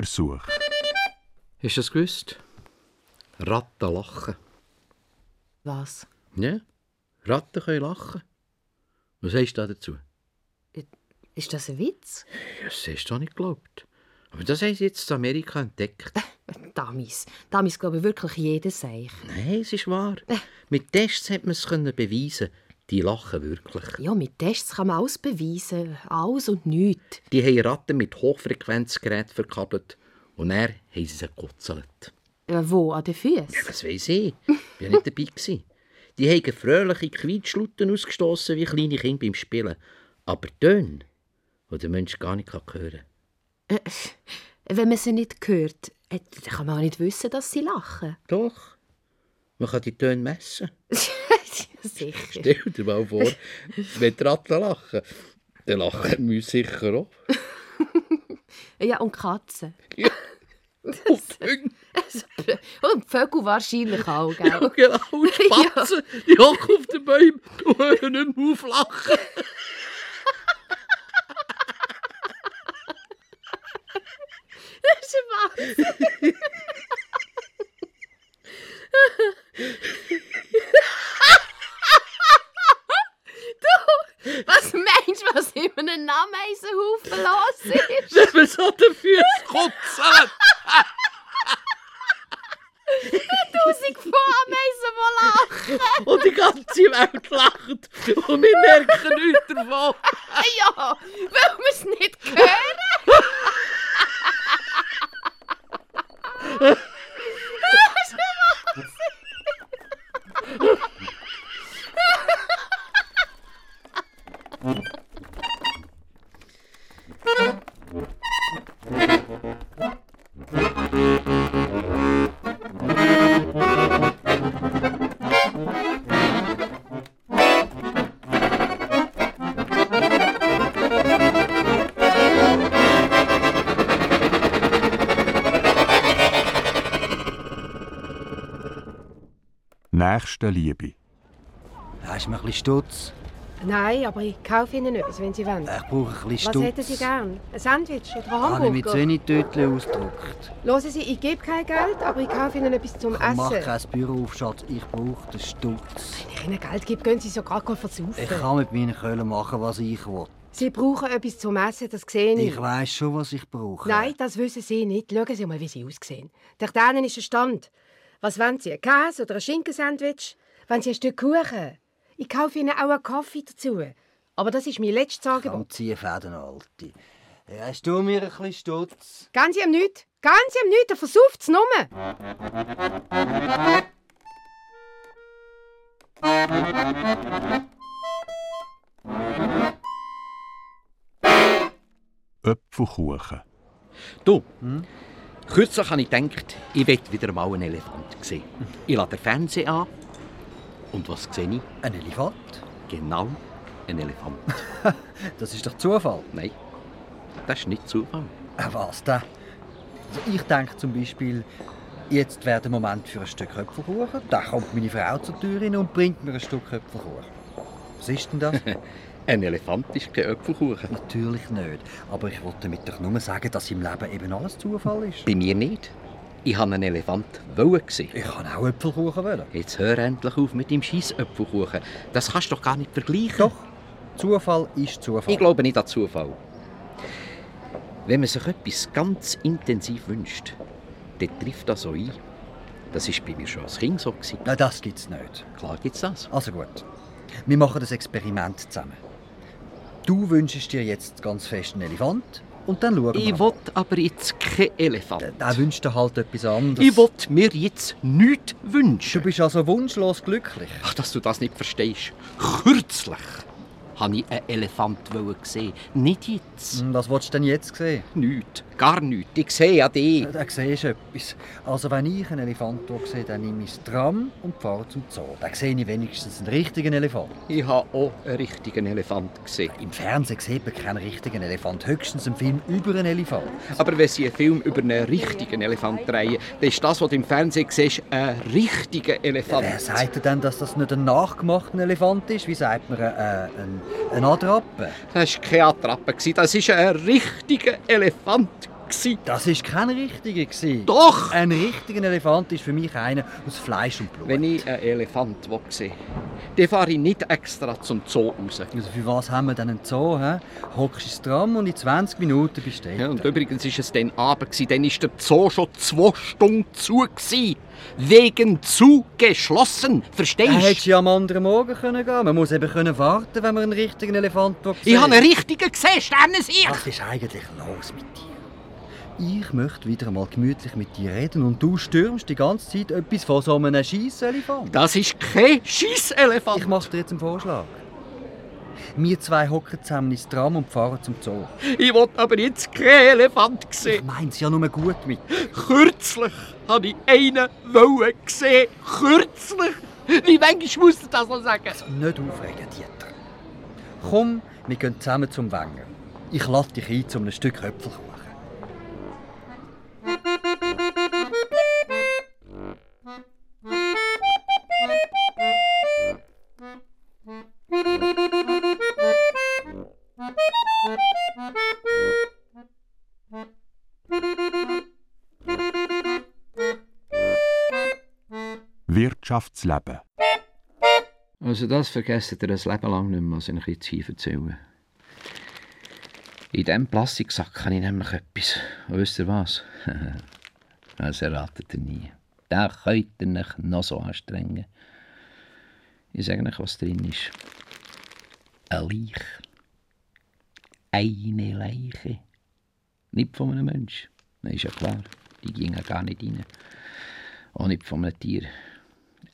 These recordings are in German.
Tierversuch. Hast du das gewusst? Ratten lachen. Was? Ja, Ratten können lachen. Was sagst du da dazu? Ist das ein Witz? Ja, das hast du doch nicht geglaubt. Aber das haben sie jetzt in Amerika entdeckt. Damis. Damis glaube wirklich jeder Seich. Nein, es ist wahr. Mit Tests hat man es können beweisen. Die lachen wirklich. Ja, mit Tests kann man alles beweisen. Alles und nichts. Die haben Ratten mit Hochfrequenzgeräten verkabelt und dann haben sie sie gekutzelt. Äh, wo? An den Füßen? Ja, das weiss ich. Ich war nicht dabei. gewesen. Die haben fröhliche Quietschluten ausgestoßen wie kleine Kinder beim Spielen. Aber Töne, die der Mensch gar nicht hören kann. Äh, wenn man sie nicht hört, äh, kann man auch nicht wissen, dass sie lachen. Doch. Man kann die Töne messen. Sicher. Stell dir mal vor, wenn die Ratten lachen, dann lachen wir sicher auch. Ja, und Katzen. Und Hunde. Und die Vögel wahrscheinlich auch, gell? Ja, genau. Und Spatzen, die hocken auf den Bäumen und hören nicht mehr auf lachen. Das ist ein Wahnsinn. Stutz? Nein, aber ich kaufe Ihnen etwas, wenn Sie wollen. Ich brauche ein bisschen Was Stutz. hätten Sie gern? Ein Sandwich oder ein Habe ich mit Hamburger? Zöhnitötchen ausgedruckt. Hören Sie, ich gebe kein Geld, aber ich kaufe Ihnen etwas zum Ich mache Essen. kein Büro auf, Schatz. Ich brauche den Stutz. Wenn ich Ihnen Geld gebe, gehen Sie sogar mal versaufen. Ich kann mit meinen Köln machen, was ich will. Sie brauchen etwas zum Essen, das sehe ich. Ich weiss schon, was ich brauche. Nein, das wissen Sie nicht. Schauen Sie mal, wie Sie aussehen. Der denen ist ein Stand. Was wollen Sie? Ein Käse oder ein Schinkensandwich? Wollen Sie ein Stück Kuchen? Ich kaufe Ihnen auch einen Kaffee dazu. Aber das ist mein letztes Angebot. Komm, zieh Fäden, Alte. Ja, Hast du mir ein bisschen Stutz? Ganz ihm nichts. Ganz ihm nichts. Er versauft es nur. Öpfelkuchen. Du, kürzlich habe ich gedacht, ich will wieder mal einen Elefant sehen. Ich lade den Fernseher an. Und was sehe ich? Ein Elefant? Genau, ein Elefant. Das ist doch Zufall. Nein, das ist nicht Zufall. Äh, Was denn? Also ich denke zum Beispiel, jetzt wäre der Moment für ein Stück Köpfelkuchen. Da kommt meine Frau zur Tür rein und bringt mir ein Stück Köpfelkuchen. Was ist denn das? Ein Elefant ist kein Öpfelkuchen. Natürlich nicht. Aber ich wollte damit doch nur sagen, dass im Leben eben alles Zufall ist. Bei mir nicht. Ich habe einen Elefant wollen sehen. Ich kann auch Äpfelkuchen wollen. Jetzt hör endlich auf mit dem scheiß Öpfelkuchen. Das kannst du doch gar nicht vergleichen. Doch, Zufall ist Zufall. Ich glaube nicht an Zufall. Wenn man sich etwas ganz intensiv wünscht, dann trifft das so ein. Das war bei mir schon als Kind so. gewesen. Nein, das gibt's nicht. Klar gibt's das. Also gut. Wir machen das Experiment zusammen. Du wünschst dir jetzt ganz fest einen Elefant und dann schauen wir. Ich will aber jetzt keinen Elefant. Der wünscht dir halt etwas anderes. Ich will mir jetzt nichts Du wünschen. bist also wunschlos glücklich. Ach, dass du das nicht verstehst. Kürzlich habe ich einen Elefant sehen. Nicht jetzt. Hm, Was willst du denn jetzt sehen? Nichts. Gar nichts. Ich sehe ja dich. Da siehst du etwas. Also wenn ich einen Elefant sehe, dann nehme ich das Tram und fahre zum Zoo. Da sehe ich wenigstens einen richtigen Elefant. Ich habe auch einen richtigen Elefant gesehen. Im Fernsehen sieht man keinen richtigen Elefant, höchstens einen Film über einen Elefant. Aber wenn sie einen Film über einen richtigen Elefant drehen, dann ist das, was du im Fernsehen siehst, ein richtiger Elefant. Wer sagt denn, dass das nicht ein nachgemachter Elefant ist? Wie sagt man, äh, ein, ein Attrappe? Das war keine Attrappe, das war ein richtiger Elefant. Gewesen. Das war kein richtiger. gewesen. Doch! Ein richtiger Elefant ist für mich einer aus Fleisch und Blut. Wenn ich einen Elefant sehe, dann fahre ich nicht extra zum Zoo raus. Also für was haben wir denn einen Zoo? He? Hockst ins Tram und in 20 Minuten bist du Ja, und übrigens war es dann Abend, dann war der Zoo schon zwei Stunden zu. Gewesen. Wegen zu geschlossen. Verstehst hättest du? du ja am anderen Morgen können gehen Man muss eben können warten, wenn man einen richtigen Elefant sieht. Ich habe einen richtigen gesehen, Sternensicht! Was ist eigentlich los mit dir? Ich möchte wieder einmal gemütlich mit dir reden und du stürmst die ganze Zeit etwas von so einem Scheisselefant. Das ist kein Scheisselefant. Ich mache dir jetzt einen Vorschlag. Wir zwei hocken zusammen ins Tram und fahren zum Zoo. Ich will aber jetzt keinen Elefant Ich sehen. mein's ja nur gut mit. Kürzlich habe ich einen wollen gesehen. Kürzlich. Wie manchmal musst du das noch sagen? Nicht aufregen, Dieter. Komm, wir gehen zusammen zum Wenger. Ich lade dich ein zu einem Stück Äpfelkuchen. Wirtschaftsleben. Also das vergesst ihr ein Leben lang nicht mehr, was ich euch jetzt hier erzähle. In diesem Plastiksack habe ich nämlich etwas. Und wisst ihr was? das erratet ihr nie. Da könnt ihr euch noch so anstrengen. Ich sage euch, was drin ist. Eine Leiche. Eine Leiche. Nicht von einem Mensch. Das ist ja klar. Die gingen gar nicht rein. Auch nicht von einem Tier.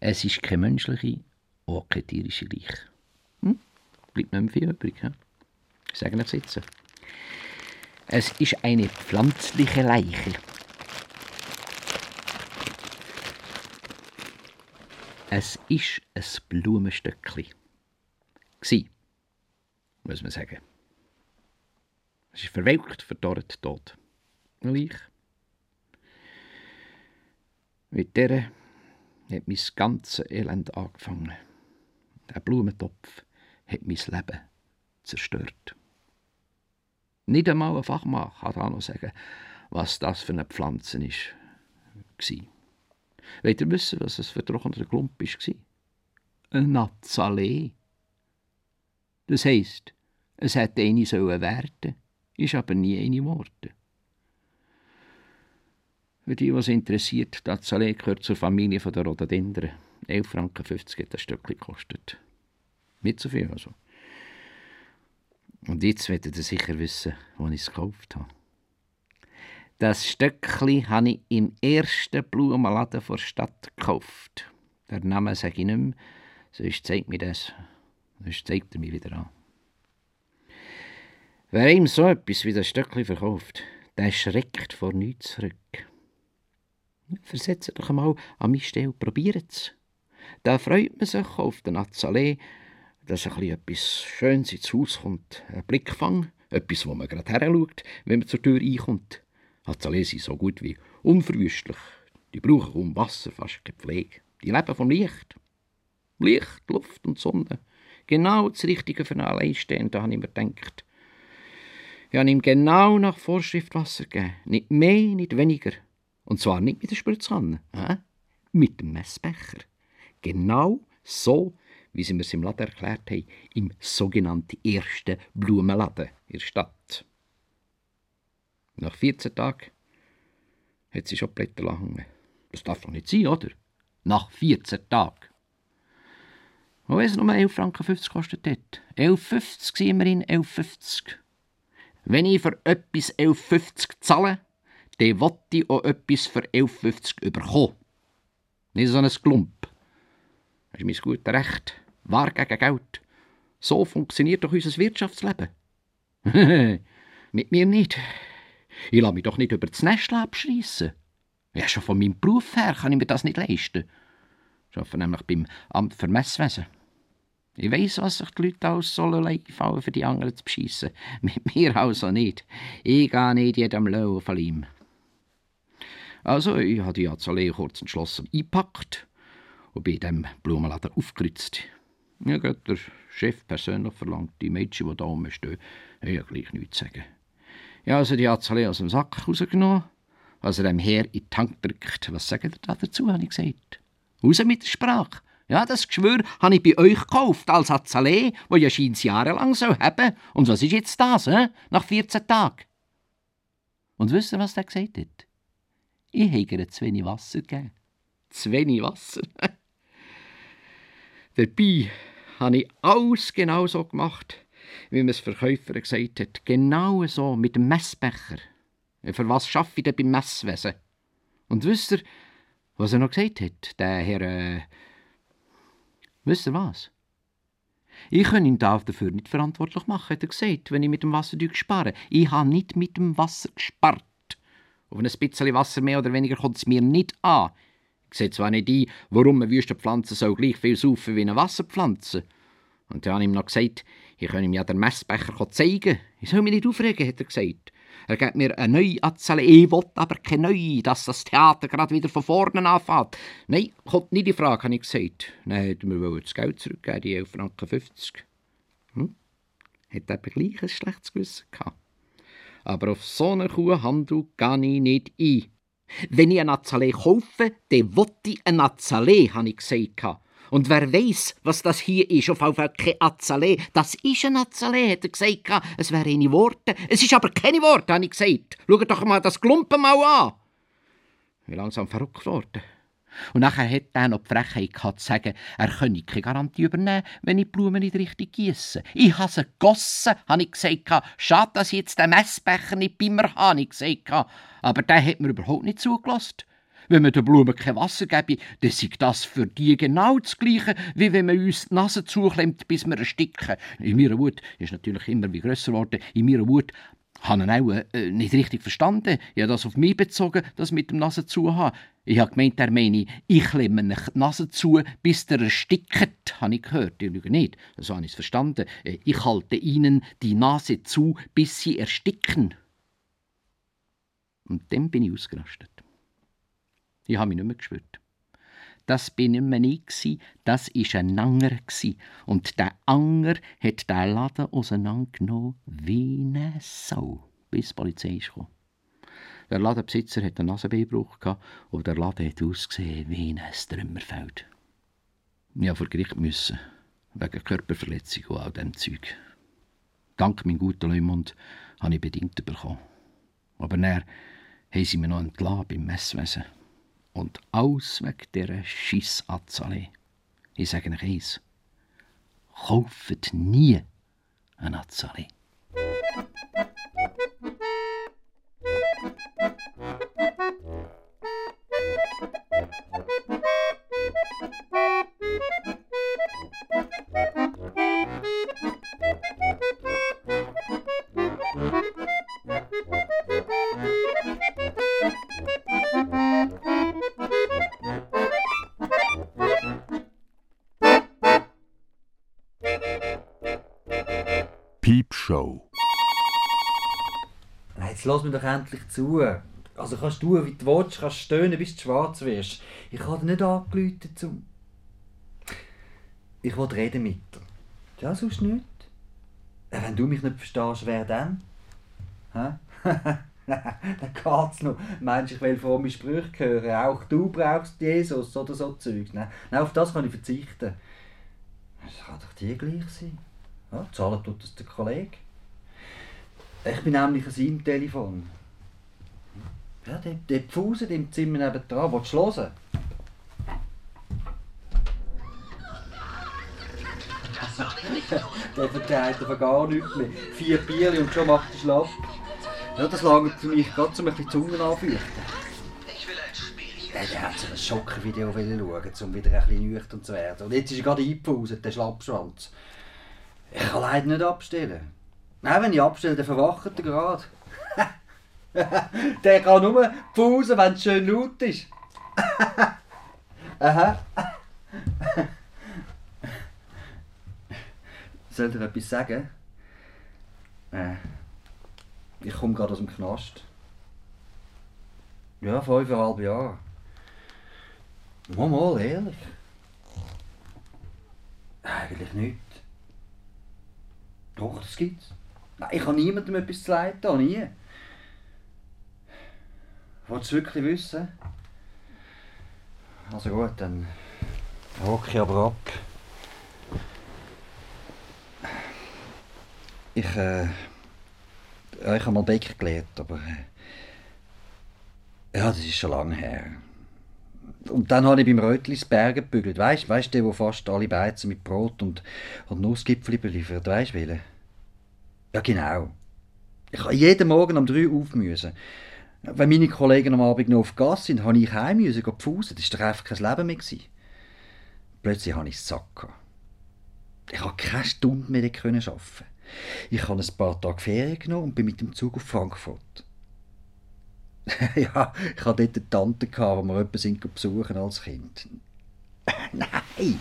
Es ist keine menschliche und keine tierische Leiche. Hm? Bleibt nicht mehr viel übrig. Ich sage euch jetzt. Es ist eine pflanzliche Leiche. Es ist ein Blumenstöckli. Gsi, muss man sagen. Es ist verwelkt, verdorrt, tot. Eine Leiche. Mit der hat mein ganzes Elend angefangen. Der Blumentopf hat mein Leben zerstört. Nicht einmal ein Fachmann kann da noch sagen, was das für eine Pflanze. Gsi. Wollt ihr wissen, was es für ein trockener Klump war? Ein Nazalee. Das heisst, es hätte eine sollen werden, ist aber nie eine geworden. Für die, was interessiert, das Nazalee gehört zur Familie der Rhododendren. 11,50 Franken hat das Stück gekostet. Nicht so viel also. Und jetzt werdet ihr sicher wissen, wo ich es gekauft habe. Das Stöckli habe ich im ersten Blumenladen vor der Stadt gekauft. Der Name sage ich nicht mehr, sonst zeigt mir das. Sonst zeigt er mich wieder an. Wer ihm so etwas wie das Stöckli verkauft, der schreckt vor nichts zurück. Versetzt doch einmal an meine Stelle, probiert es. Da freut man sich auf den Azalee, dass ein etwas Schönes ins Haus kommt. Ein Blickfang, etwas, wo man gerade her schaut, wenn man zur Tür reinkommt. Azalee sind so gut wie unverwüstlich. Die brauchen kaum Wasser, fast keine Pflege. Die leben vom Licht. Licht, Luft und Sonne. Genau das Richtige für einen Alleinstehenden, habe ich mir gedacht. Ich habe ihm genau nach Vorschrift Wasser gegeben. Nicht mehr, nicht weniger. Und zwar nicht mit der Spritzkanne, äh? mit dem Messbecher. Genau so, wie sie mir es im Laden erklärt haben, im sogenannten ersten Blumenladen in der Stadt. Nach 14 Tagen hat sie schon Blätter hängen. Das darf doch nicht sein, oder? Nach 14 Tagen. Und wenn es nur 11,50 Franken gekostet hat. 11,50 sind immerhin 11,50. Wenn ich für etwas 11,50 zahle, dann will ich auch etwas für 11,50 bekommen. Nicht so ein Klump. Das ist mein gutes Recht. Wahr gegen Geld. So funktioniert doch unser Wirtschaftsleben. Mit mir nicht. Ich lasse mich doch nicht über das Nest abschreissen. Ja, schon von meinem Beruf her kann ich mir das nicht leisten. Ich arbeite nämlich beim Amt für Messwesen. Ich weiss, was sich die Leute alles sollen einfallen, für die anderen zu beschissen. Mit mir also nicht. Ich gehe nicht jedem Lohn von ihm. Also, ich habe die Azalee kurz entschlossen eingepackt und in diesem Blumenladen aufgeritzt. Ja, gut, der Chef persönlich verlangt, die Mädchen, die da oben stehen, haben ja gleich nichts zu sagen. Ja, also die Azalee aus dem Sack rausgenommen, also dem Herr in den Tank drückt. Was sagt ihr da dazu, habe ich gesagt. Raus mit der Sprache. Ja, das Geschwür habe ich bei euch gekauft, als Azalee, wo ja scheint jahrelang so haben. Und was ist jetzt das, he? nach 14 Tagen? Und wisst ihr, was der gesagt hat? Ich habe ihr zu wenig Wasser gegeben. Zu wenig Wasser? Dabei habe ich alles genau so gemacht, wie mir das Verkäufer gesagt hat. Genau so, mit dem Messbecher. Für was schaffe ich denn beim Messwesen? Und wisst ihr, was er noch gesagt hat, der Herr... Äh, wisst ihr was? Ich kann ihn dafür nicht verantwortlich machen, hat er gesagt, wenn ich mit dem Wasser spare. Ich habe nicht mit dem Wasser gespart. Auf ein bisschen Wasser mehr oder weniger kommt es mir nicht an. Ich sehe zwar nicht ein, warum eine Wüstenpflanze so gleich viel saufen wie eine Wasserpflanze. Und dann habe ich ihm noch gesagt, ich kann ihm ja den Messbecher zeigen. Ich soll mich nicht aufregen, hat er gesagt. Er gibt mir eine neue Azalee. Ich will aber keine neue, dass das Theater gerade wieder von vorne anfängt. Nein, kommt nicht die Frage, habe ich gesagt. Dann hätten wir das Geld zurückgeben, die 11,50 Franken. Hm? Hat aber gleich ein schlechtes Gewissen gehabt. Aber auf so einen Kuhhandel gehe ich nicht ein. Wenn ich eine Azalee kaufe, dann will ich eine Azalee, habe ich gesagt. Und wer weiß, was das hier ist, auf jeden Fall kein Azalee. Das ist ein Azalee, hat er gesagt. Es wären eine Worte. Es ist aber keine Worte, habe ich gesagt. Schaut doch mal das Klumpen mal an. Ich bin langsam verrückt worden. Und nachher hat er noch die Frechheit gehabt, zu sagen, er könne keine Garantie übernehmen, wenn ich die Blumen nicht richtig gieße. Ich habe sie gegossen, habe ich gesagt. Schade, dass ich jetzt den Messbecher nicht bei mir habe, ich gesagt. Aber der hat mir überhaupt nicht zugelassen. Wenn man den Blumen kein Wasser gebe, dann ist das für die genau das Gleiche, wie wenn man uns die Nase zuklemmt, bis wir ersticken. In meiner Wut ist natürlich immer wie grösser geworden. In meiner Wut habe ich auch äh, nicht richtig verstanden. Ich habe das auf mich bezogen, das mit dem Nase zu haben. Ich habe gemeint, er meine, ich klemme nicht die Nase zu, bis der erstickt, habe ich gehört. Ich lüge nicht, so habe ich es verstanden. Äh, ich halte ihnen die Nase zu, bis sie ersticken. Und dann bin ich ausgerastet. Ich habe mich nicht mehr gespürt. Das bin mehr ich, das war ein Anger. Und der Anger hat den Laden auseinandergenommen wie eine Sau, bis die Polizei kam. Der Ladenbesitzer hatte einen Nasenbeinbruch und der Laden hat ausgesehen wie ein Trümmerfeld. Ich musste vor Gericht, müssen, wegen Körperverletzung und all diesem Zeug. Dank meinem guten Leumund habe ich bedingt bekommen. Aber dann haben sie mir noch entlassen beim Messwesen. Und alles wegen dieser Scheiss-Azalee. Ich sage euch eins. Kauft nie ein Azalee. Lass mir doch endlich zu. Also kannst du, wie du willst, kannst stöhnen, bis du schwarz wirst. Ich habe dir nicht angerufen, zum... Ich will reden mit dir. Ja, sonst nicht. Ja, wenn du mich nicht verstehst, wer dann? Hä? dann geht's noch. Meinst ich will fromme Sprüche hören? Auch du brauchst Jesus oder so Zeugs. Nein, Nein auf das kann ich verzichten. Das kann doch dir gleich sein. Ja, zahlen tut das der Kollege. Ich bin nämlich an seinem Telefon. Ja, der, der Pfusen im Zimmer nebenan. Willst du hören? der verteilt aber gar nichts mehr. Vier Bier und schon macht er schlapp. Ja, das lange für mich gerade zum ein bisschen Zungen anfeuchten. Ja, der hat so ein Schockervideo schauen, um wieder ein bisschen nüchtern zu werden. Und jetzt ist er gerade eingepfuset, der Schlappschwanz. Ich kann leider nicht abstellen. Nein, wenn ich abstelle, dann verwacht er gerade. der kann nur pfusen, wenn es schön laut ist. Aha. Soll ich etwas sagen? Äh, ich komme gerade aus dem Knast. Ja, fünfeinhalb Jahre. Mal, mal, ehrlich. Eigentlich nicht. Doch, das gibt's. Ich habe niemandem etwas zu leiden, nie. Wolltest du wirklich wissen? Also gut, dann hocke ich aber ab. Ich, äh, ich habe mal Bäcker gelernt, aber äh, ja, das ist schon lange her. Und dann habe ich beim Rötlis Berge gebügelt. Weißt du, der, wo fast alle Beizen mit Brot und, und Nussgipfel beliefert, weißt du, welchen? Ja, genau. Ich habe jeden Morgen um drei auf müssen. Wenn meine Kollegen am Abend noch auf Gas sind, habe ich heim müssen, pfusen. Das war doch einfach kein Leben mehr. Gewesen. Plötzlich hatte ich es satt. Ich konnte keine Stunde mehr arbeiten. Ich habe ein paar Tage Ferien genommen und bin mit dem Zug auf Frankfurt. ja, ich hatte dort eine Tante, die wir jemanden sind besuchen als Kind. nein,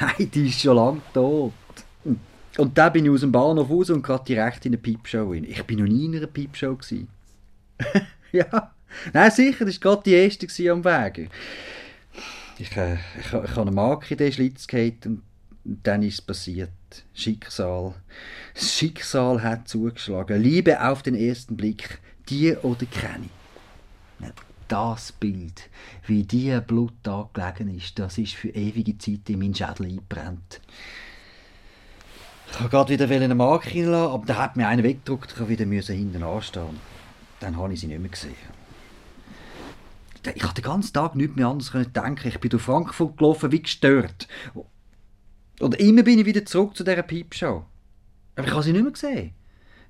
nein, die ist schon lange tot. Und dann bin ich aus dem Bahnhof raus und gerade direkt in eine Piepshow rein. Ich bin noch nie in einer Piepshow. ja, nein, sicher, das war gerade die erste am Weg. Ich, äh, ich, ich, habe eine Marke in den Schlitz gehabt und dann ist es passiert. Schicksal. Das Schicksal hat zugeschlagen. Liebe auf den ersten Blick. Die oder keine. Das Bild, wie die Blut da gelegen ist, das ist für ewige Zeit in meinen Schädel eingebrannt. Ich wollte gerade wieder eine Marke reinlassen, aber da hat mir einer weggedruckt, ich wieder hinten anstehen. Dann habe ich sie nicht mehr gesehen. Ich konnte den ganzen Tag nichts mehr anderes denken. Ich bin durch Frankfurt gelaufen wie gestört. Und immer bin ich wieder zurück zu dieser Piepshow. Aber ich habe sie nicht mehr gesehen.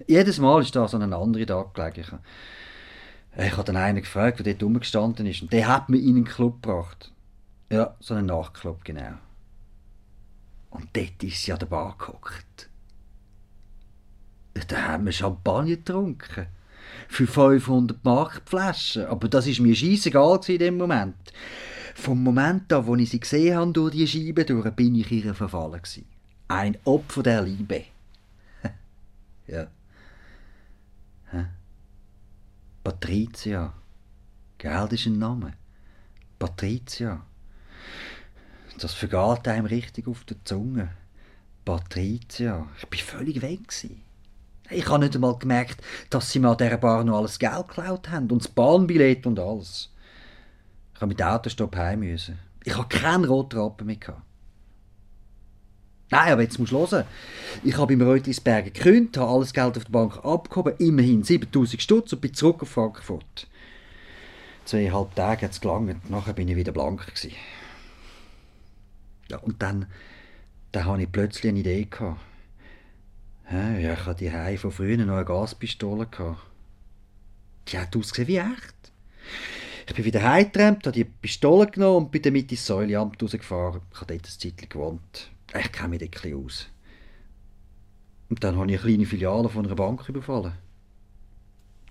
Jedes Mal ist da so ein anderer Tag gelegen. Ich habe dann einen gefragt, der dort rumgestanden ist. Und der hat mich in einen Club gebracht. Ja, so einen Nachtclub, genau. Und dort ist sie an der Bar gehockt. Da haben wir Champagner getrunken. Für 500 Mark Flaschen. Aber das ist mir scheißegal in dem Moment. Vom Moment an, wo ich sie gesehen habe durch die Scheibe durch, bin ich ihr verfallen. Ein Opfer der Liebe. ja. Hä? Patricia. Geld ist ein Name. Patricia. Das vergeht einem richtig auf der Zunge. Patricia. Ich bin völlig weg. Ich habe nicht einmal gemerkt, dass sie mir an dieser Bar noch alles Geld geklaut haben und das Bahnbillett und alles. Ich habe mit dem Autostopp heim müssen. Ich habe keinen roten Rappen mehr. Nein, aber jetzt musst du hören. Ich habe im Rötlisberger gekündigt, habe alles Geld auf der Bank abgehoben, immerhin 7000 Stutz und bin zurück auf Frankfurt. Zweieinhalb Tage hat es gelangt, nachher bin ich wieder blank. Gewesen. Ja, und dann, dann hatte ich plötzlich eine Idee. Gehabt. Ja, ich hatte die von früher noch eine Gaspistole. Die hat ausgesehen wie echt. Ich bin wieder heimgetrennt, habe die Pistole genommen und bin dann mit ins Säuleamt rausgefahren. Ich habe dort ein Zeitchen gewohnt. Ich kenne mich dort aus. Und dann habe ich eine kleine Filiale von einer Bank überfallen.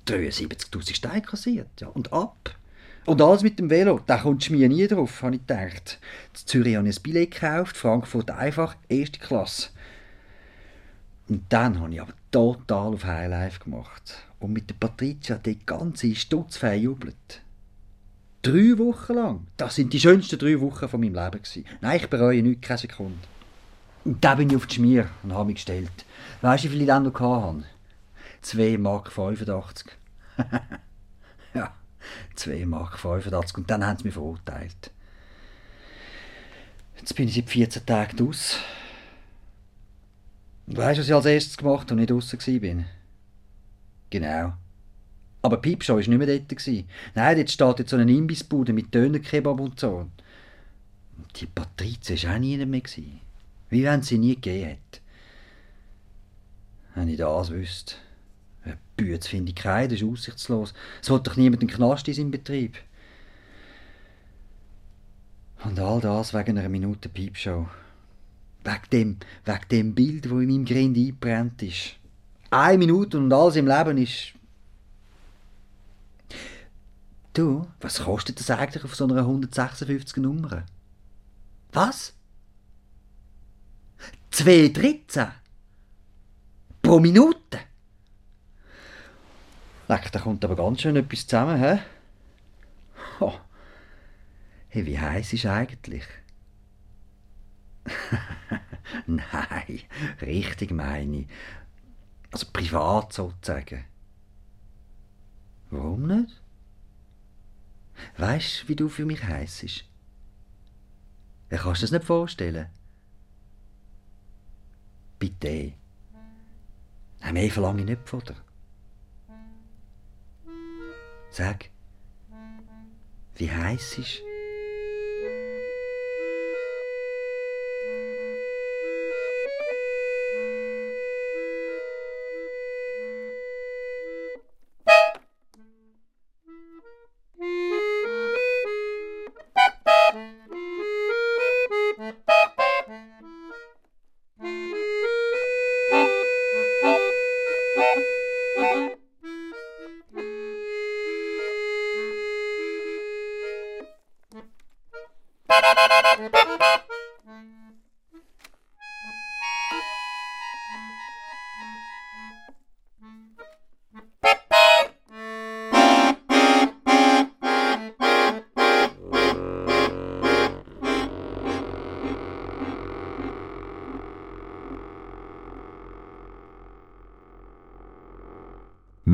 73'000 Steine kassiert, ja, und ab. Und alles mit dem Velo, da kommst du mir nie drauf, habe ich gedacht. In Zürich habe ich ein Billett gekauft, Frankfurt einfach, erste Klasse. Und dann habe ich aber total auf Highlife gemacht. Und mit der Patricia die ganze Stutz verjubelt. Drei Wochen lang. Das sind die schönsten drei Wochen von meinem Leben. Gewesen. Nein, ich bereue nichts, keine Sekunde. Und da bin ich auf die Schmier und habe mich gestellt. Weißt du, wie viel ich dann noch hatte? 2 Mark 85. ja, 2 Mark 85. Und dann haben sie mich verurteilt. Jetzt bin ich seit 14 Tagen aus. Und weißt du, was ich als erstes gemacht habe, als ich draußen war? Genau. Aber Piepshow war nicht mehr dort. Nein, dort steht jetzt so eine Imbissbude mit Dönerkebab und so. Und die Patrizia war auch nie mehr. Wie wenn sie nie gegeben hätte. Wenn ich das wüsste. Bütz finde ich keinen, das ist aussichtslos. Es will doch niemand einen Knast in seinem Betrieb. Und all das wegen einer Minute Piepshow. Wegen dem, wegen dem Bild, das in meinem Grind eingebrannt ist. Eine Minute und alles im Leben ist Du, was kostet das eigentlich auf so einer 156 Nummer? Was? 2,13? Pro Minute? Leck, da kommt aber ganz schön etwas zusammen, hä? Oh. Hey, wie heiß ist eigentlich? Nein, richtig meine ich. Also privat sozusagen. Warum nicht? Weißt du, wie du für mich heisst? Ja, kannst du das nicht vorstellen? Bitte. Nein, mehr verlange ich nicht von dir. Sag, wie heisst es?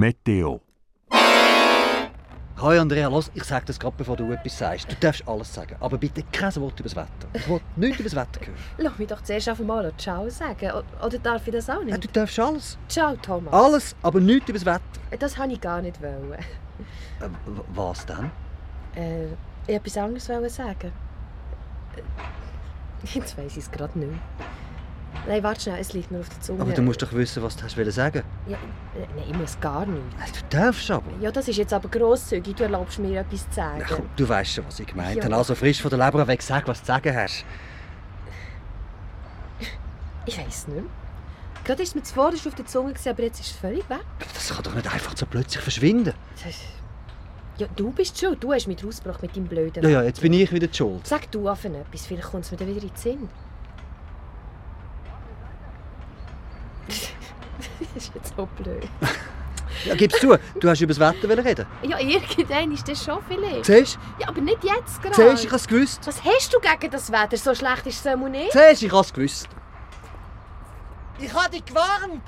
Meteo. Hi Andrea, los, ich sag das gerade, bevor du etwas sagst. Du darfst alles sagen, aber bitte kein Wort über das Wetter. Ich will nichts über das Wetter hören. Lass mich doch zuerst einfach mal Ciao sagen. Oder darf ich das auch Ja, nicht? du darfst alles. Ciao, Thomas. Alles, aber nichts über das Wetter. Das wollte ich gar nicht. Wollen. Äh, was denn? Äh, ich wollte etwas anderes wollen sagen. Äh, Jetzt weiss ich es gerade nicht mehr. Nein, warte schnell, es liegt mir auf der Zunge. Aber du musst doch wissen, was du hast sagen. Ja, nein, ich muss gar nichts. Nein, Du darfst aber. Ja, das ist jetzt aber grosszügig. Du erlaubst mir etwas zu sagen. Komm, du weißt schon, was ich gemeint Ja. habe. Also frisch von der Leber weg, sag, was du zu sagen hast. Ich weiß nicht mehr. Gerade ist es mir zuvorderst auf der Zunge, aber jetzt ist es völlig weg. Das kann doch nicht einfach so plötzlich verschwinden. Ja, du bist schuld. Du hast mich rausgebracht mit deinem blöden Ja, ja, jetzt bin ich wieder schuld. Sag du einfach etwas, vielleicht kommt es mir dann wieder in den Sinn. Das ist jetzt so blöd. Ja, gib's zu, du hast über das Wetter reden. Ja, irgendwann ist das schon vielleicht. Siehst Ja, aber nicht jetzt gerade. du? Siehst du, ich hab's gewusst. Was hast du gegen das Wetter? So schlecht ist es nicht. Siehst du, ich hab's gewusst. Ich hab dich gewarnt.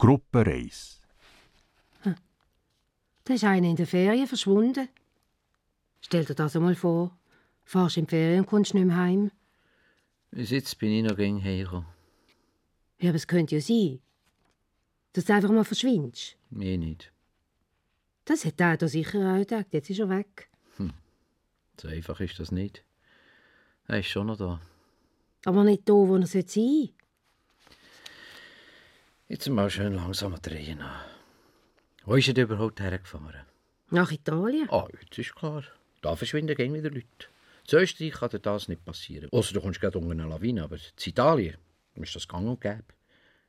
Thomas! Gruppenreis. Da ist einer in der Ferien verschwunden. Stell dir das einmal vor. Fahrst in die Ferien und kommst nicht mehr heim. Bis jetzt bin ich noch gegen. Ja, aber es könnte ja sein, dass du einfach mal verschwindest. Mir nicht. Das hat er da sicher auch gedacht. Jetzt ist er weg. So einfach ist das nicht. Er ist schon noch da. Aber nicht da, wo er sein sollte. Jetzt mal schön langsam drehen. Wo ist er denn überhaupt hergefahren? Nach Italien. Ah, jetzt ist klar. Da verschwinden gehen wieder Leute. Zu Österreich kann dir das nicht passieren. Außer du kommst gerade unter eine Lawine. Aber in Italien ist das gang und gäbe.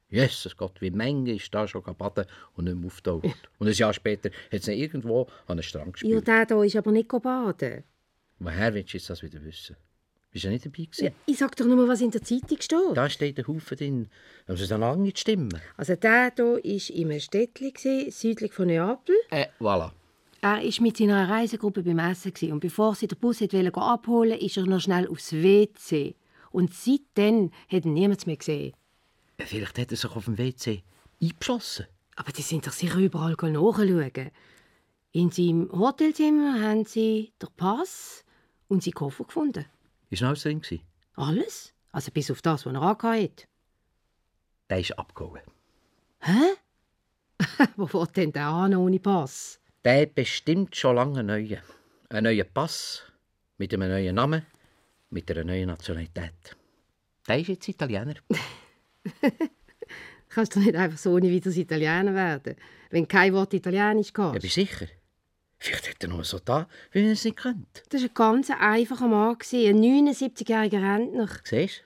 Jesus Gott, wie Menge ist da schon baden und nicht mehr auftaucht. Und ein Jahr später hat ihn irgendwo an den Strand Ja, gespielt. der da ist aber nicht baden. Woher willst du jetzt das wieder wissen? Bist du nicht dabei gewesen? Ja, ich sag doch nur mal, was in der Zeitung steht. Da steht ein Haufen drin. Aber es ist dann lange nicht stimmen. Also der hier war in einem Städtchen, südlich von Neapel. Äh, voilà. Er war mit seiner Reisegruppe beim Essen gewesen. und bevor sie den Bus wollen abholen ist er noch schnell aufs WC. Und seitdem hat ihn niemand mehr gesehen. Ja, Vielleicht hat er sich auf dem WC eingeschossen. Aber die sind doch sicher überall nachschauen. In seinem Hotelzimmer haben sie den Pass und seinen Koffer gefunden. Ist noch alles drin? gewesen? Alles? Also bis auf das, was er angehört. Der ist abgehauen. Hä? Wo will denn der an ohne Pass? Der hat bestimmt schon lange einen neuen. Einen neuen Pass, mit einem neuen Namen, mit einer neuen Nationalität. Der ist jetzt Italiener. Kannst du nicht einfach so ohne wieder Italiener werden, wenn kein Wort Italienisch Ja, geht? bist du sicher? Vielleicht hat er nur so da, wie er es nicht kennt. Das war ein ganz einfacher Mann, ein 79-jähriger Rentner. Siehst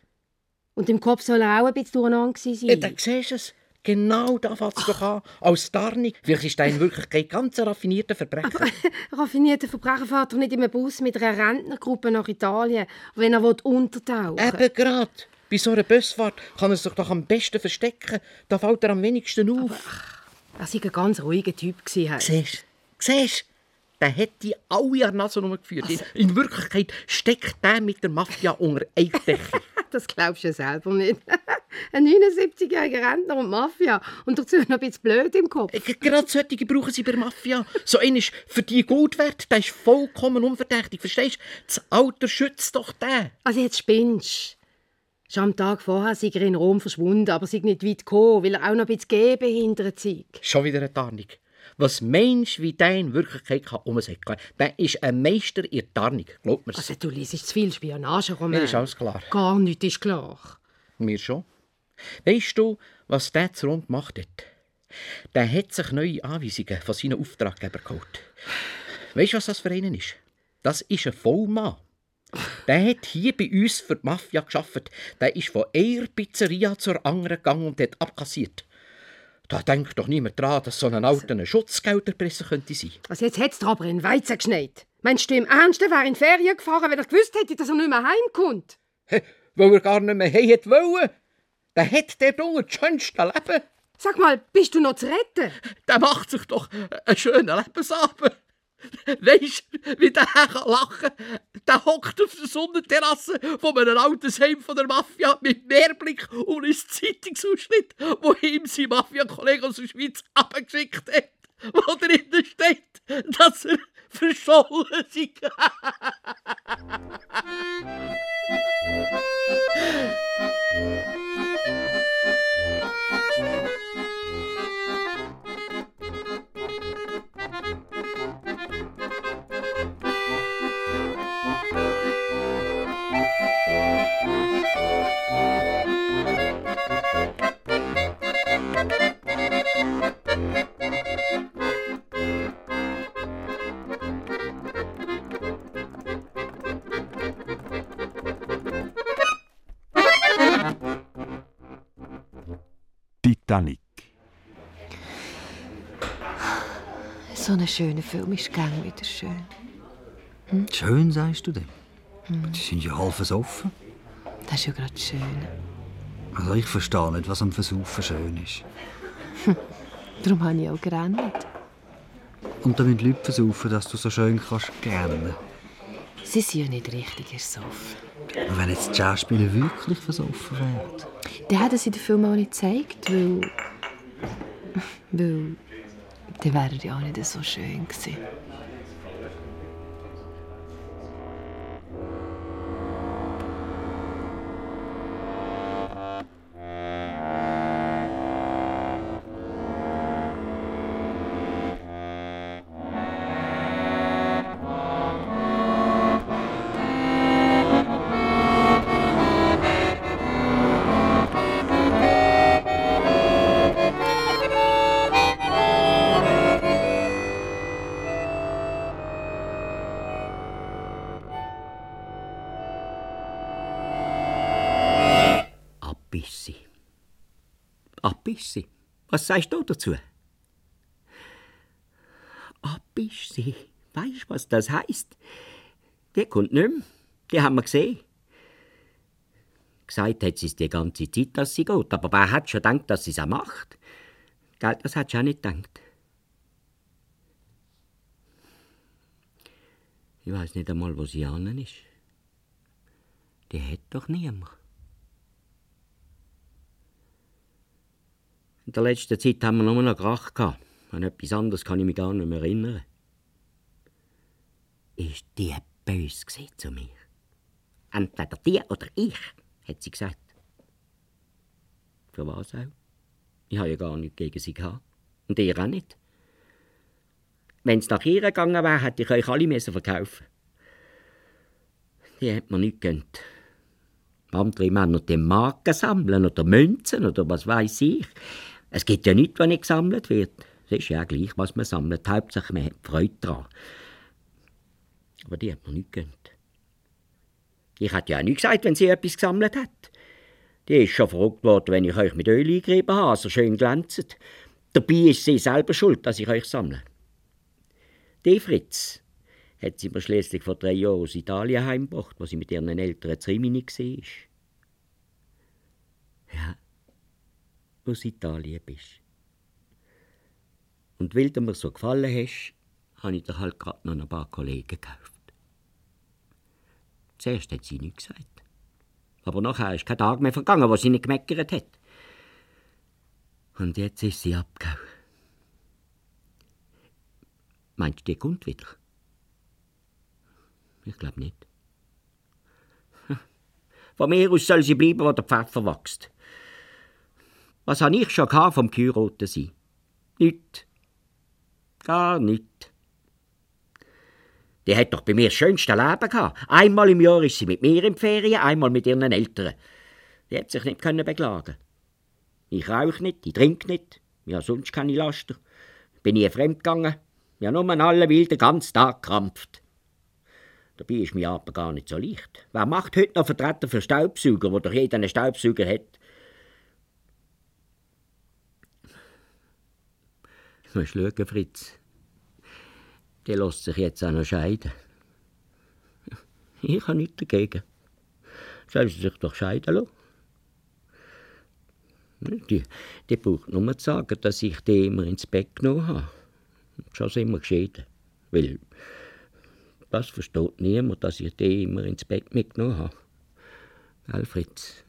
Und im Kopf soll er auch ein bisschen durcheinander du? Ja, sein. dann siehst du es. Genau da fängt es doch an. Als Tarnung. Vielleicht ist er in Wirklichkeit ganz ein raffinierter Verbrecher. Raffinierter Verbrecher fährt doch nicht in einem Bus mit einer Rentnergruppe nach Italien, wenn er will untertauchen Eben gerade. Bei so einer Busfahrt kann er sich doch am besten verstecken. Da fällt er am wenigsten auf. Er war ein ganz ruhiger Typ. Siehst du? Siehst du? Der hat die alle an Nase rumgeführt. In, in Wirklichkeit steckt der mit der Mafia unter Eidecke. Das glaubst du ja selber nicht. Ein 79-jähriger Rentner und Mafia. Und dazu noch ein bisschen blöd im Kopf. Äh, Gerade solche brauchen sie bei der Mafia. So einer ist für die Gold wert, der ist vollkommen unverdächtig. Verstehst du? Das Alter schützt doch den. Also jetzt spinnst Schon am Tag vorher sei er in Rom verschwunden, aber sei nicht weit gekommen, weil er auch noch ein bisschen gehbehindert sei. Schon wieder eine Tarnung. Was Mensch wie der in Wirklichkeit kann umsäckeln, der ist ein Meister in der Tarnung. Glaub mir's. Also du liest zu viel Spionageroman. Mir ist alles klar. Gar nichts ist klar. Mir schon. Weißt du, was der zu Rom gemacht hat? Der hat sich neue Anweisungen von seinen Auftraggebern geholt. Weißt du, was das für einen ist? Das ist ein Vollmann. Der hat hier bei uns für die Mafia geschafft. Der ist von einer Pizzeria zur anderen gegangen und hat abkassiert. Da denkt doch niemand dran, dass so ein alter ein Schutzgelderpresser könnte sein. Also jetzt hat's dir aber in den Weizen geschneit. Meinst du im Ernst, er wäre in die Ferien gefahren, wenn er gewusst hätte, dass er nicht mehr heimkommt? Hä, Weil er gar nicht mehr heim hätte wollen. Der hat der Junge das schönste Leben. Sag mal, bist du noch zu retten? Der macht sich doch einen schönen Lebensabend. Weisst du, wie der kann lachen Der hockt auf der Sonnenterrasse von einem alten Heim von der Mafia mit Mehrblick und ein Zeitungsausschnitt, wo ihm sein Mafia-Kollege aus der Schweiz abgeschickt hat, wo drinnen steht, dass er verschollen sei. ein schöner Film ist gang wieder schön. Schön, sagst du dem? Die sind ja halb versoffen. Das ist ja gerade schön. Also ich verstehe nicht, was am Versaufen schön ist. Darum habe ich auch gerannt. Und damit Leute versaufen, dass du so schön kannst gerne. Sie sind ja nicht richtig ersoffen. Und wenn jetzt die Schauspieler wirklich versoffen wären? Dann hätten sie den Film auch nicht gezeigt, weil... Weil... Dann wäre er ja auch nicht so schön gewesen. Was sagst du dazu? Abissi. Weißt du, was das heißt? Die kommt nicht mehr. Die haben wir gesehen. Gesagt hat sie es die ganze Zeit, dass sie geht. Aber wer hat schon gedacht, dass sie es auch macht? Gell, das hat sie auch nicht gedacht. Ich weiß nicht einmal, wo sie an ist. Die hat doch niemand. In der letzten Zeit haben wir nur noch Krach gehabt. An etwas anderes kann ich mich gar nicht mehr erinnern. Ist die bös gewesen zu mir? Entweder die oder ich, hat sie gesagt. Für was auch? Ich habe ja gar nichts gegen sie gehabt. Und ihr auch nicht. Wenn es nach ihr gegangen wäre, hätte ich euch alle müssen verkaufen Die hat mir nicht gegönnt. Andere Männer die Marken sammeln oder Münzen oder was weiß ich. Es gibt ja nichts, was nicht gesammelt wird. Es ist ja gleich, was man sammelt. Hauptsache, man hat Freude daran. Aber die hat mir nicht gegönnt. Ich hätte ja auch nicht gesagt, wenn sie etwas gesammelt hat. Die ist schon verrückt worden, wenn ich euch mit Öl eingerieben habe, so schön glänzend. Dabei ist sie selber schuld, dass ich euch sammle. Die Fritz hat sie mir schließlich vor drei Jahren aus Italien heimgebracht, wo sie mit ihren Eltern zu Rimini war. Ja, aus Italien bist. Und weil du mir so gefallen hast, habe ich dir halt gerade noch ein paar Kollegen gekauft. Zuerst hat sie nichts gesagt. Aber nachher ist kein Tag mehr vergangen, wo sie nicht gemeckert hat. Und jetzt ist sie abgehauen. Meinst du, die kommt wieder? Ich glaube nicht. Von mir aus soll sie bleiben, wo der Pfeffer wächst. Was habe ich schon vom Kyroten sein? Nicht. Gar nicht. Die hat doch bei mir das schönste Leben gehabt. Einmal im Jahr ist sie mit mir in Ferien, einmal mit ihren Eltern. Die hat sich nicht können beklagen. Ich rauche nicht, ich trinke nicht, ja sonst keine Laster. Bin nie fremd gegangen, ja nur alle will den ganzen Tag krampft. Dabei ist mir aber gar nicht so leicht. Wer macht heute noch Vertreter für Staubsauger, wo doch jeder einen Staubsauger hat? Du musst schauen, Fritz. Der lässt sich jetzt auch noch scheiden. Ich habe nichts dagegen. Soll sie sich doch scheiden lassen. Die, die braucht nur zu sagen, dass ich die immer ins Bett genommen habe. Schon sind wir geschieden. Weil das versteht niemand, dass ich die immer ins Bett mitgenommen habe. Fritz?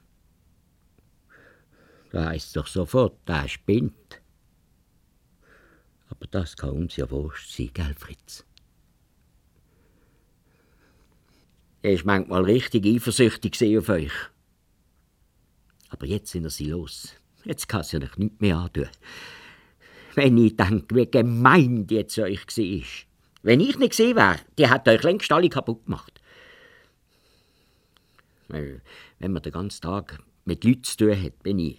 Da heisst doch sofort, der spinnt. Aber das kann uns ja wurscht sein, gell, Fritz? Er ist manchmal richtig eifersüchtig auf euch. Aber jetzt sind sie los. Jetzt kann sie euch nicht mehr antun. Wenn ich denke, wie gemein die zu euch war. Wenn ich nicht gesehen wäre, die hat euch längst alle kaputt gemacht. Weil, wenn man den ganzen Tag mit Leuten zu tun hat, bin ich.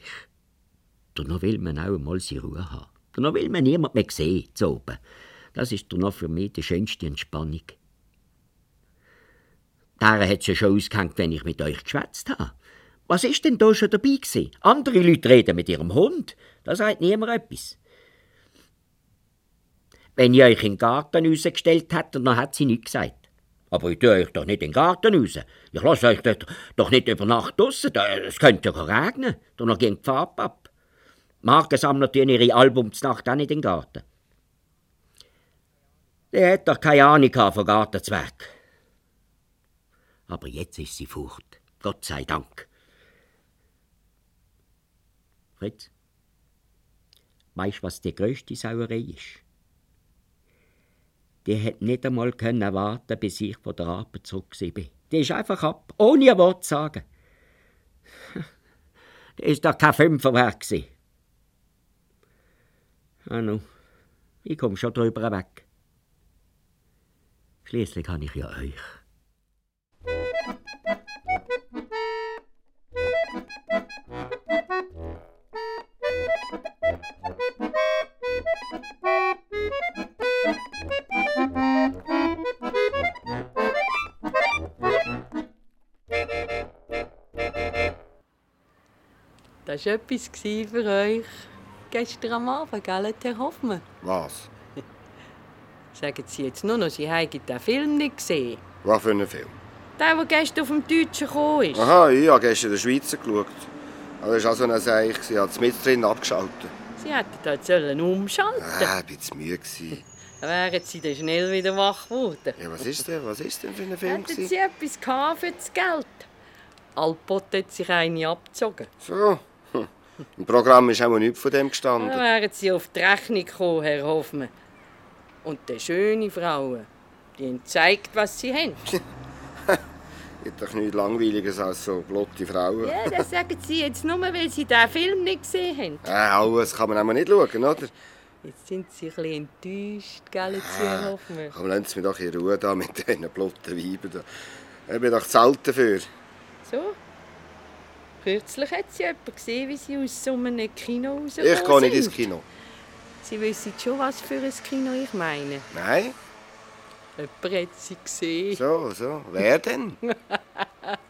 Dann will man auch mal seine Ruhe haben. Dann will man niemand mehr sehen, zu oben. Das ist dann noch für mich die schönste Entspannung. Daran hat es ja schon ausgehängt, wenn ich mit euch geschwätzt habe. Was ist denn da schon dabei gewesen? Andere Leute reden mit ihrem Hund. Da sagt niemand etwas. Wenn ihr euch in den Garten rausgestellt hättet, dann hat sie nichts gesagt. Aber ich tue euch doch nicht in den Garten raus. Ich lasse euch doch nicht über Nacht draussen. Es könnte ja regnen. Dann geht die Farbe ab. Markensammler tun ihre Album zur Nacht auch nicht in den Garten. Der hat doch keine Ahnung von Gartenzwerg. Aber jetzt ist sie fort. Gott sei Dank. Fritz, weißt du, was die grösste Sauerei ist? Die hat nicht einmal können warten, bis ich von der Arbeit zurück bin. Die ist einfach ab, ohne ein Wort zu sagen. Das ist doch kein Fünferwerk gewesen. Ah, nu, ich komme schon drüber weg. Schließlich habe ich ja euch. Das war etwas für euch gestern am Abend, gell, Herr Hoffmann? Was? Sagen Sie jetzt nur noch, Sie haben den Film nicht gesehen. Was für einen Film? Der, der gestern auf dem Deutschen gekommen ist. Aha, ich habe gestern den Schweizer geschaut. Aber das war auch so eine Sache, ich habe mit drin abgeschaltet. Sie hätten da sollen umschalten Ah, ich war zu müde. Dann wären Sie dann schnell wieder wach geworden. Ja, was ist denn? Was ist denn für ein Film? Hätten? Sie etwas für das Geld? Alpot hat sich eine abgezogen. So. Hm. Im Programm ist auch nichts von dem Dann gestanden. wären Sie auf die Rechnung gekommen, Herr Hoffmann. Und die schöne Frauen, die haben gezeigt, was sie haben. Gibt doch nichts Langweiliges als so blotte Frauen. Ja, das sagen Sie jetzt nur, weil Sie den Film nicht gesehen haben. Äh, alles kann man auch nicht schauen, oder? Jetzt sind Sie ein bisschen enttäuscht, gell, jetzt, Herr Hoffmann? Komm, lassen Sie mich doch in Ruhe da mit diesen blotten Weibern. Da. Ich bin doch zu alt dafür. So. Kürzlich hat Sie jemand gesehen, wie Sie aus so einem Kino rausgekommen Ich gehe nicht ins. Kino. Sie wissen schon, was für ein Kino ich meine. Nein? Jemand hat Sie gesehen. So, so. Wer denn?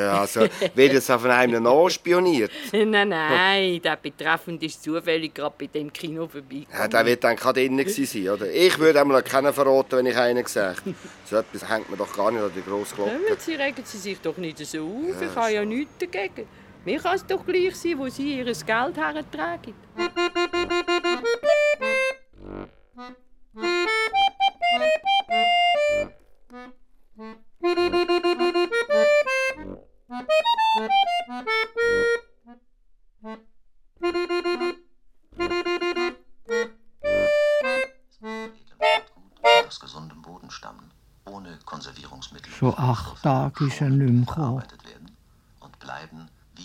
Ja, also, wird jetzt von einem nachspioniert? Nein, nein, der Betreffende ist zufällig gerade bei dem Kino vorbeigekommen. Ja, der wird dann gerade drin gewesen sein, oder? Ich würde einmal keinen verraten, wenn ich einen gesagt So etwas hängt man doch gar nicht an die grosse Glocke. Kommen Sie, regen Sie sich doch nicht so auf. Ich habe ja nichts dagegen. Mir kann es doch gleich sein, wo Sie Ihr Geld hertragen. Ist er nicht mehr gekommen.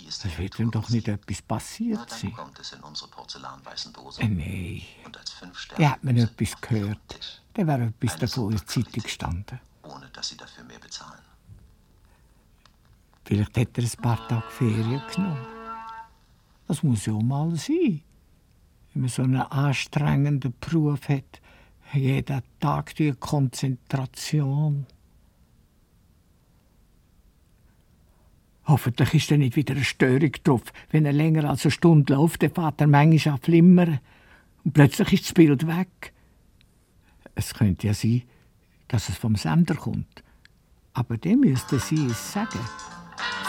Es wird ihm doch nicht etwas passiert dann sein. kommt es in unsere porzellanweißen Dosen. Äh, Nein. Und als fünf Der hat mir etwas gehört. Der wäre etwas davor in der Zeitung gestanden. ohne dass sie dafür mehr bezahlen. Vielleicht hat er ein paar Tage Ferien genommen. Das muss ja auch mal sein. Wenn man so einen anstrengenden Beruf hat, jeden Tag die Konzentration. Hoffentlich ist er nicht wieder eine Störung drauf. Wenn er länger als eine Stunde läuft, dann fährt er manchmal an flimmern. Und plötzlich ist das Bild weg. Es könnte ja sein, dass es vom Sender kommt. Aber dem müssten Sie es sagen.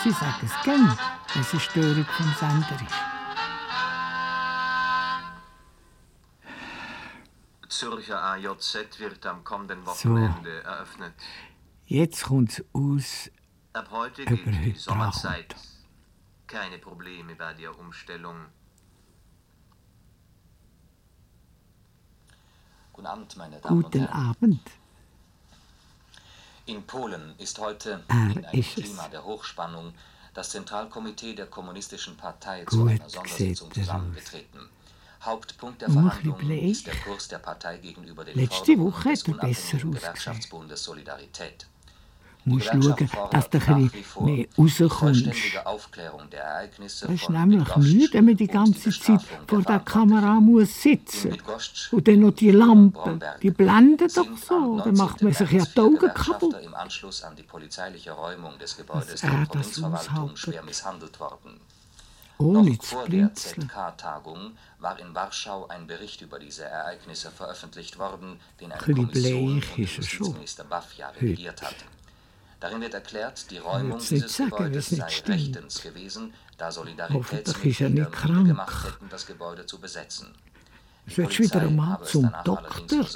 Sie sagen es gern, wenn es eine Störung vom Sender ist. Zürcher AJZ wird am kommenden So. Wochenende eröffnet. Jetzt kommt es aus, Ab heute er gilt die Sommerzeit. Keine Probleme bei der Umstellung. Guten Abend, meine Damen guten und Herren. Abend. In Polen ist heute Ah, in einem. Klima der Hochspannung das Zentralkomitee der Kommunistischen Partei Gut zu einer Sondersitzung er zusammengetreten. Hauptpunkt der Verhandlungen ist der Kurs der Partei gegenüber den Letzte Forderungen Woche des er unabhängigen. Gewerkschaftsbundes Solidarität. Musst schauen, dass du ein bisschen mehr rauskommst. Das ist nämlich müde, wenn man die und ganze Zeit vor der Kamera muss sitzen Und dann noch die Lampen, die blenden doch so. Dann macht man 19. sich ja die Augen kaputt. im Anschluss an die polizeiliche Räumung des Gebäudes der er Provinzverwaltung schwer misshandelt worden. Ohne Noch vor der. ZK-Tagung war in Warschau ein Bericht über diese Ereignisse veröffentlicht worden, den eine Kommission er schon. Justizminister Bafja regiert hat. Darin wird erklärt, die Räumung dieses Gebäudes sei rechtens gewesen, da er Solidaritätsmitglieder krank. gemacht hätten, das Gebäude zu besetzen. Sollst wieder einmal zum Doktor.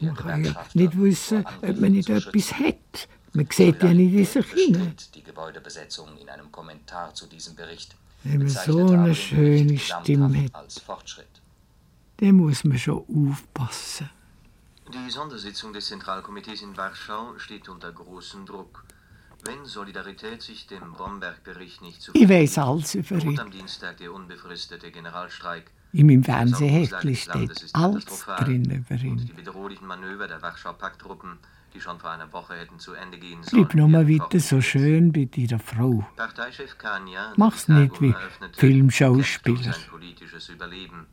Man kann ja nicht wissen, ob man nicht etwas hat. Man sieht ja nicht in sich hinein. bestritt die Gebäudebesetzung in einem Kommentar zu diesem Bericht. Wenn man so eine schöne Stimme hat. Dann muss man schon aufpassen. Die Sondersitzung des Zentralkomitees in Warschau steht unter großem Druck. Wenn Solidarität sich dem Bromberg-Bericht nicht Ich weiss alles über ihn. am Dienstag der unbefristete Generalstreik. In meinem Landes steht ist alles drin über Und ihn. die bedrohlichen Manöver der Warschau-Pakttruppen, die schon vor einer Woche hätten zu Ende gehen sollen, Bleib nur mal werden weiter so schön bei deiner Frau. Parteichef Kania Mach's nicht wie Filmschauspieler. sein politisches Überleben.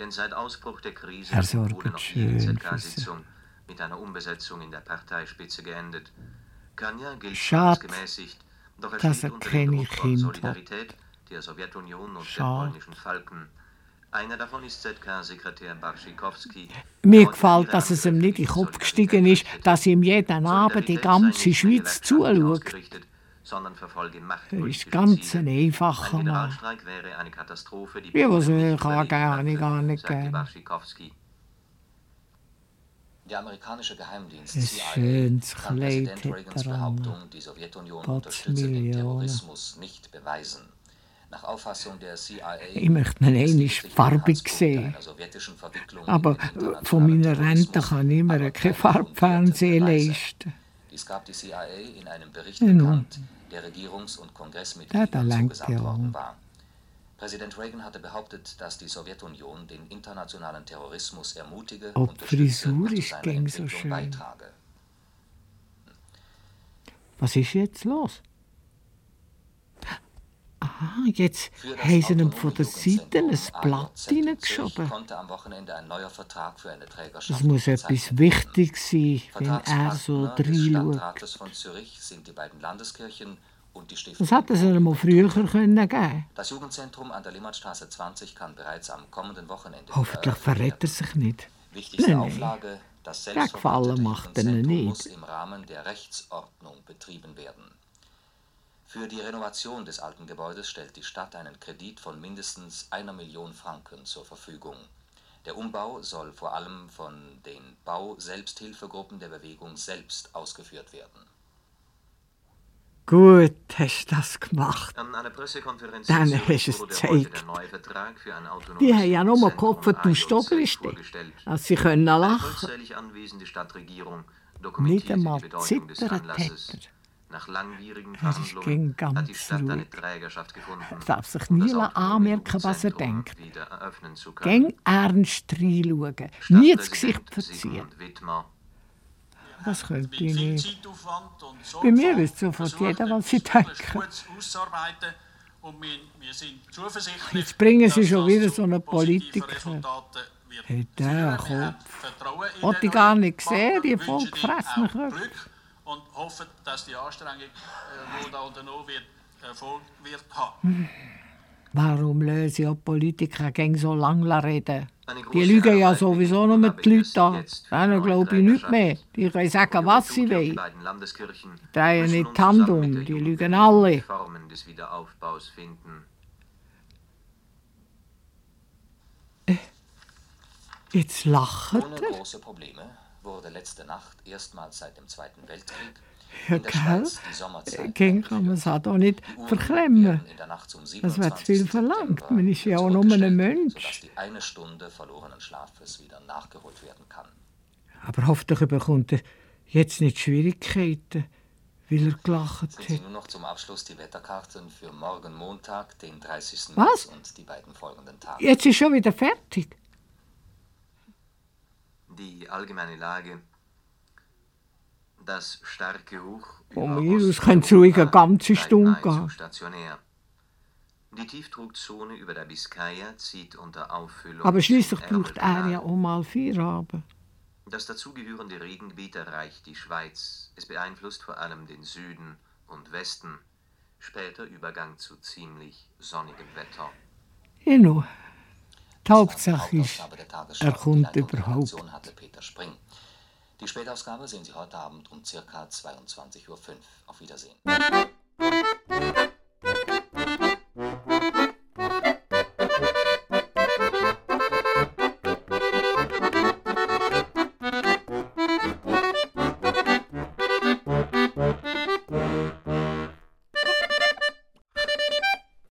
Denn seit Ausbruch der Krise Polen noch schön jede für ZK-Sitzung mit einer Umbesetzung in der Parteispitze geendet. Kania gilt Schade, als gemäßigt, doch er steht er unter dem Druck von Solidarität, der Sowjetunion und Schade. der polnischen Falken. Einer davon ist ZK-Sekretär Barschikowski. Mir gefällt, dass es ihm nicht in den Kopf gestiegen ist, dass ihm jeden Abend die ganze Schweiz zuschaut. Sondern verfolge Er machtpolitische ist ganz ein einfacher Ein Mann. Generalstreik wäre eine Katastrophe, die Wie was ich nicht kann gar nicht gerne. Barschikowski. Der amerikanische Geheimdienst Ein CIA kann Präsident Reagans an. Behauptung, die Sowjetunion unterstütze den. Terrorismus, nicht beweisen. Nach Auffassung der CIA Ich möchte ihn einmal farbig sehen. Aber von meiner Rente kann ich mir kein Farbfernsehen leisten. Dies gab die CIA in einem Bericht Ja, bekannt, der Regierungs- und langt zugesandt worden war. Präsident Reagan hatte behauptet, dass die Sowjetunion den internationalen Terrorismus ermutige Ob und Frisur ist gäng so schön. beitrage. Was ist jetzt los? Ah, jetzt haben sie ihm von der Seite ein Blatt AJZ in Zürich hineingeschoben. konnte am Wochenende ein neuer Vertrag für eine Trägerschaft Das muss etwas wichtig sein, wenn er so reinschaut. Das hätte es ihm mal früher können geben Das Jugendzentrum an der Limmatstraße 20 kann bereits am kommenden Wochenende Hoffentlich verrät er sich nicht. Wichtigste Nein. Auflage, das Gefallen macht er nicht. muss im Rahmen der Rechtsordnung betrieben werden. Für die Renovation des alten Gebäudes stellt die Stadt einen Kredit von mindestens einer Million Franken zur Verfügung. Der Umbau soll vor allem von den Bau-Selbsthilfegruppen der Bewegung selbst ausgeführt werden. Gut, hast du das gemacht. An einer Pressekonferenz Dann hast du es gezeigt. der neue Vertrag für ein autonomes Die haben ja nur AJZ stockerst dich, vorgestellt. dass sie können lachen vollzählig anwesende Stadtregierung Nicht einmal die Bedeutung des zittert Anlasses. Nach langwierigen Er ist Verhandlungen hat die ganz Stadt eine ruhig. Trägerschaft gefunden, Er darf sich nie anmerken, was er denkt. Gäng ernst reinschauen. Nie das Gesicht verziehen. Das könnte ich nicht. Bei mir wisst sofort jeder, was sie denken. Jetzt bringen sie schon wieder so einen Politiker. Hey, der Kopf. Den ich gar nicht sehen, Partner, die vollgefressenen auch Köpfe. Und hoffen, dass die Anstrengung, äh, die da unternommen wird, Erfolg wird haben. Warum lösen ja Politiker gegen so lange reden? Die lügen ja sowieso nur liegt die Leute an. glaube ich nicht mehr. Die können sagen, was sie Die wollen. Landeskirchen Drehen nicht die Hand um, mit die lügen die alle. Finden. Jetzt lachen Ohne sie. große Probleme wurde letzte Nacht erstmals seit dem Zweiten Weltkrieg Ja, in der gell? Schweiz die Sommerzeit Gegen kann man es auch nicht verklemmen. Das wird viel 27. verlangt. Man ist ja auch nur ein Mensch. sodass die eine Stunde verlorenen Schlafes wieder nachgeholt werden kann. Aber hoffentlich bekommt er jetzt nicht Schwierigkeiten, weil er gelacht Sind Sie hat. nun noch zum Abschluss die Wetterkarten für morgen Montag, den 30. Was? März und die beiden folgenden Tage? Jetzt ist schon wieder fertig. Die allgemeine Lage. Das starke Hoch. Mir aus Osteuropa könnte es ruhig eine ganze Stunde gehen. Stationär. Die Tiefdruckzone über der Biskaya zieht unter Auffüllung. Aber schließlich braucht er ja auch mal Feierabend. Das dazugehörende Regengebiet erreicht die Schweiz. Es beeinflusst vor allem den Süden und Westen. Später Übergang zu ziemlich sonnigem Wetter. Genau. Hauptsache ist, er kommt überhaupt. Die Spätausgabe sehen Sie heute Abend um ca. 22.05 Uhr. Auf Wiedersehen.